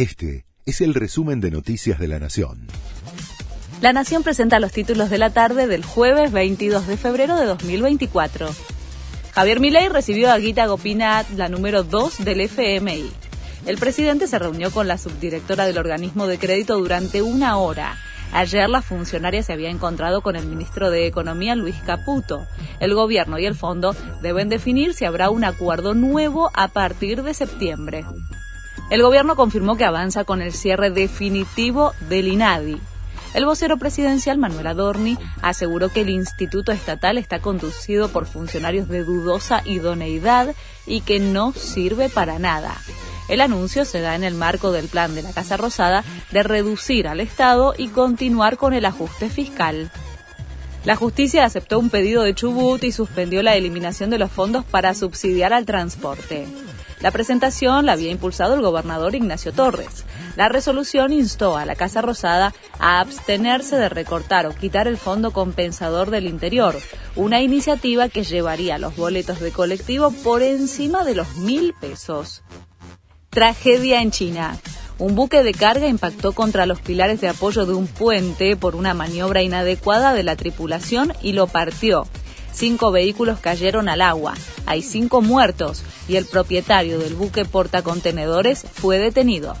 Este es el resumen de Noticias de la Nación. La Nación presenta los títulos de la tarde del jueves 22 de febrero de 2024. Javier Milei recibió a Guita Gopinath, la número 2 del FMI. El presidente se reunió con la subdirectora del organismo de crédito durante una hora. Ayer la funcionaria se había encontrado con el ministro de Economía, Luis Caputo. El gobierno y el fondo deben definir si habrá un acuerdo nuevo a partir de septiembre. El gobierno confirmó que avanza con el cierre definitivo del INADI, el vocero presidencial Manuel Adorni aseguró que el Instituto Estatal está conducido por funcionarios de dudosa idoneidad y que no sirve para nada. El anuncio se da en el marco del plan de la Casa Rosada de reducir al Estado y continuar con el ajuste fiscal. La justicia aceptó un pedido de Chubut y suspendió la eliminación de los fondos para subsidiar al transporte. La presentación la había impulsado el gobernador Ignacio Torres. La resolución instó a la Casa Rosada a abstenerse de recortar o quitar el Fondo Compensador del Interior, una iniciativa que llevaría los boletos de colectivo por encima de los mil pesos. Tragedia en China. Un buque de carga impactó contra los pilares de apoyo de un puente por una maniobra inadecuada de la tripulación y lo partió. Cinco vehículos cayeron al agua. Hay cinco muertos y el propietario del buque portacontenedores fue detenido.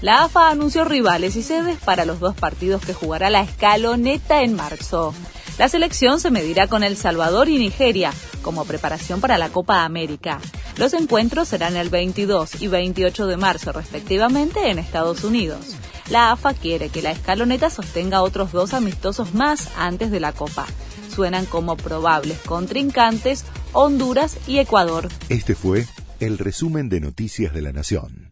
La AFA anunció rivales y sedes para los dos partidos que jugará la escaloneta en marzo. La selección se medirá con El Salvador y Nigeria como preparación para la Copa América. Los encuentros serán el 22 y 28 de marzo respectivamente en Estados Unidos. La AFA quiere que la escaloneta sostenga otros dos amistosos más antes de la Copa suenan como probables contrincantes Honduras y Ecuador. Este fue el resumen de Noticias de la Nación.